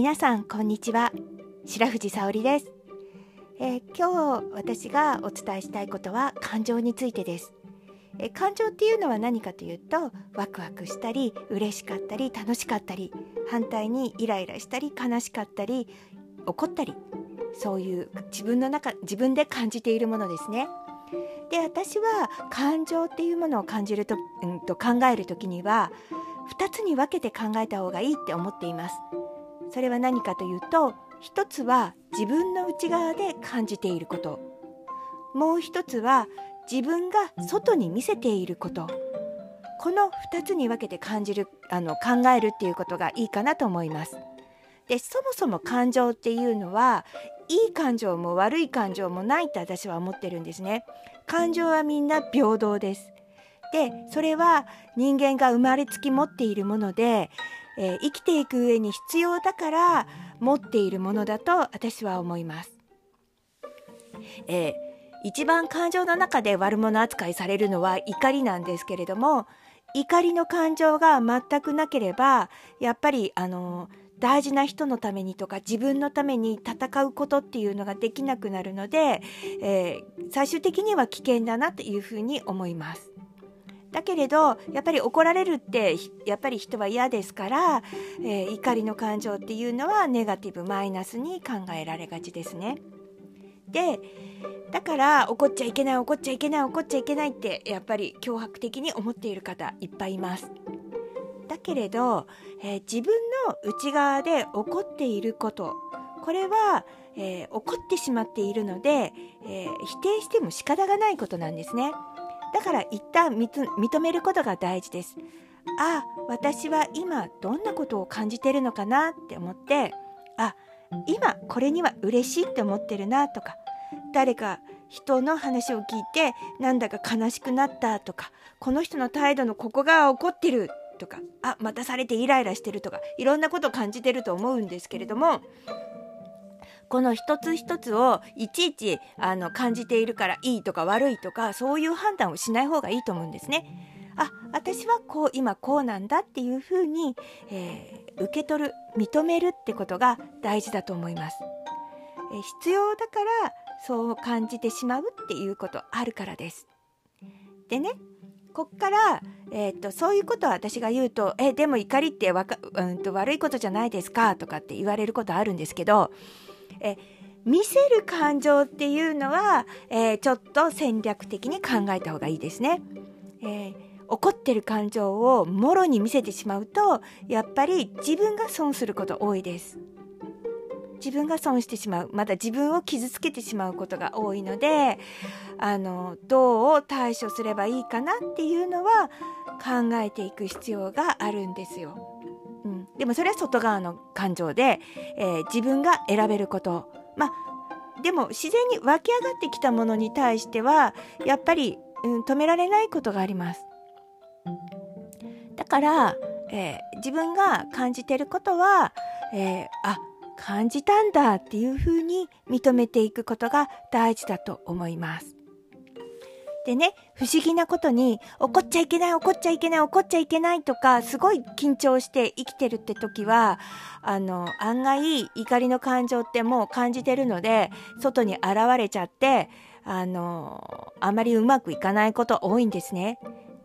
皆さんこんにちは白藤沙織です、えー、今日私がお伝えしたいことは感情についてですえ感情っていうのは何かというとワクワクしたり嬉しかったり楽しかったり反対にイライラしたり悲しかったり怒ったりそういう自分の中自分で感じているものですね。で私は感情っていうものを感じると,、うん、と考える時には2つに分けて考えた方がいいって思っています。それは何かというと一つは自分の内側で感じていることもう一つは自分が外に見せていることこの2つに分けて感じるあの考えるっていうことがいいかなと思います。でそもそも感情っていうのはいい感情も悪い感情もないって私は思ってるんですね。感情はみんな平等です。でそれは人間が生まれつき持っているもので、えー、生きていく上に必要だから持っているものだと私は思います。えー一番感情の中で悪者扱いされるのは怒りなんですけれども怒りの感情が全くなければやっぱりあの大事な人のためにとか自分のために戦うことっていうのができなくなるので、えー、最終的には危険だなというふうに思います。だけれどやっぱり怒られるってやっぱり人は嫌ですから、えー、怒りの感情っていうのはネガティブマイナスに考えられがちですね。でだから怒っちゃいけない怒っちゃいけない怒っちゃいけないってやっぱり脅迫的に思っている方いっぱいいます。だけれど、えー、自分の内側で怒っていることこれは、えー、怒ってしまっているので、えー、否定しても仕方がないことなんですね。だから一旦認めることが大事です。あ私は今どんなことを感じてるのかな？って思ってあ今これには嬉しいって思ってるなとか誰か人の話を聞いてなんだか悲しくなったとかこの人の態度のここが怒ってるとかあ待たされてイライラしてるとかいろんなことを感じてると思うんですけれどもこの一つ一つをいちいちあの感じているからいいとか悪いとかそういう判断をしない方がいいと思うんですね。あ私はこう今こうなんだっていうふうに、えー、受け取る認めるってことが大事だと思います。えー、必要だからそう感じてしまうっていうことあるからです。でねこっから、えーと、そういうことを私が言うと「えでも怒りってわか、うんと、悪いことじゃないですか」とかって言われることあるんですけどえ見せる感情っていうのは、えー、ちょっと戦略的に考えた方がいいですね。えー怒ってる感情をもろに見せてしまうとやっぱり自分が損すること多いです自分が損してしまうまた自分を傷つけてしまうことが多いのであのどう対処すればいいかなっていうのは考えていく必要があるんですよ。でもそれは外側の感情で、えー、自分が選べることまあでも自然に湧き上がってきたものに対してはやっぱり、うん、止められないことがあります。だから、えー、自分が感じてることは、えー、あ感じたんだっていうふうに認めていくことが大事だと思います。でね不思議なことに怒っちゃいけない怒っちゃいけない怒っちゃいけないとかすごい緊張して生きてるって時はあの案外怒りの感情ってもう感じてるので外に現れちゃってあのあまりうまくいかないこと多いんですね。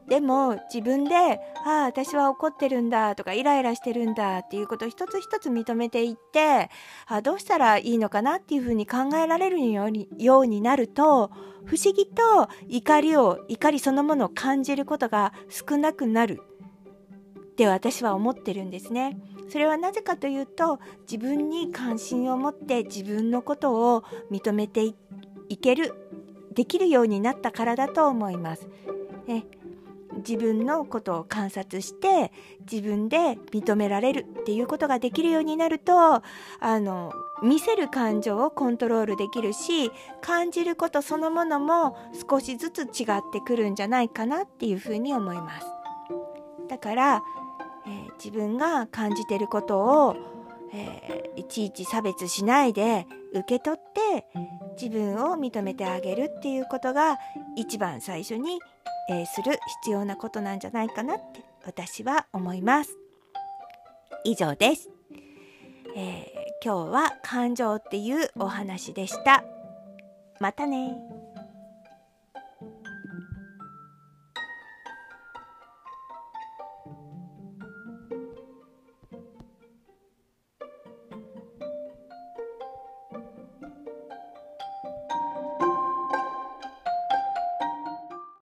でも自分で「ああ私は怒ってるんだ」とか「イライラしてるんだ」っていうことを一つ一つ認めていってあどうしたらいいのかなっていうふうに考えられるようにようになると不思議と怒りを怒りそのものを感じることが少なくなるって私は思ってるんですね。それはなぜかというと自分に関心を持って自分のことを認めていけるできるようになったからだと思います。ね、自分のことを観察して自分で認められるっていうことができるようになるとあの見せる感情をコントロールできるし感じることそのものも少しずつ違ってくるんじゃないかなっていうふうに思います。だから、えー、自分が感じてることを、えー、いちいち差別しないで受け取って自分を認めてあげるっていうことが一番最初にえー、する必要なことなんじゃないかなって私は思います。以上です。えー今日は感情っていうお話でした。またね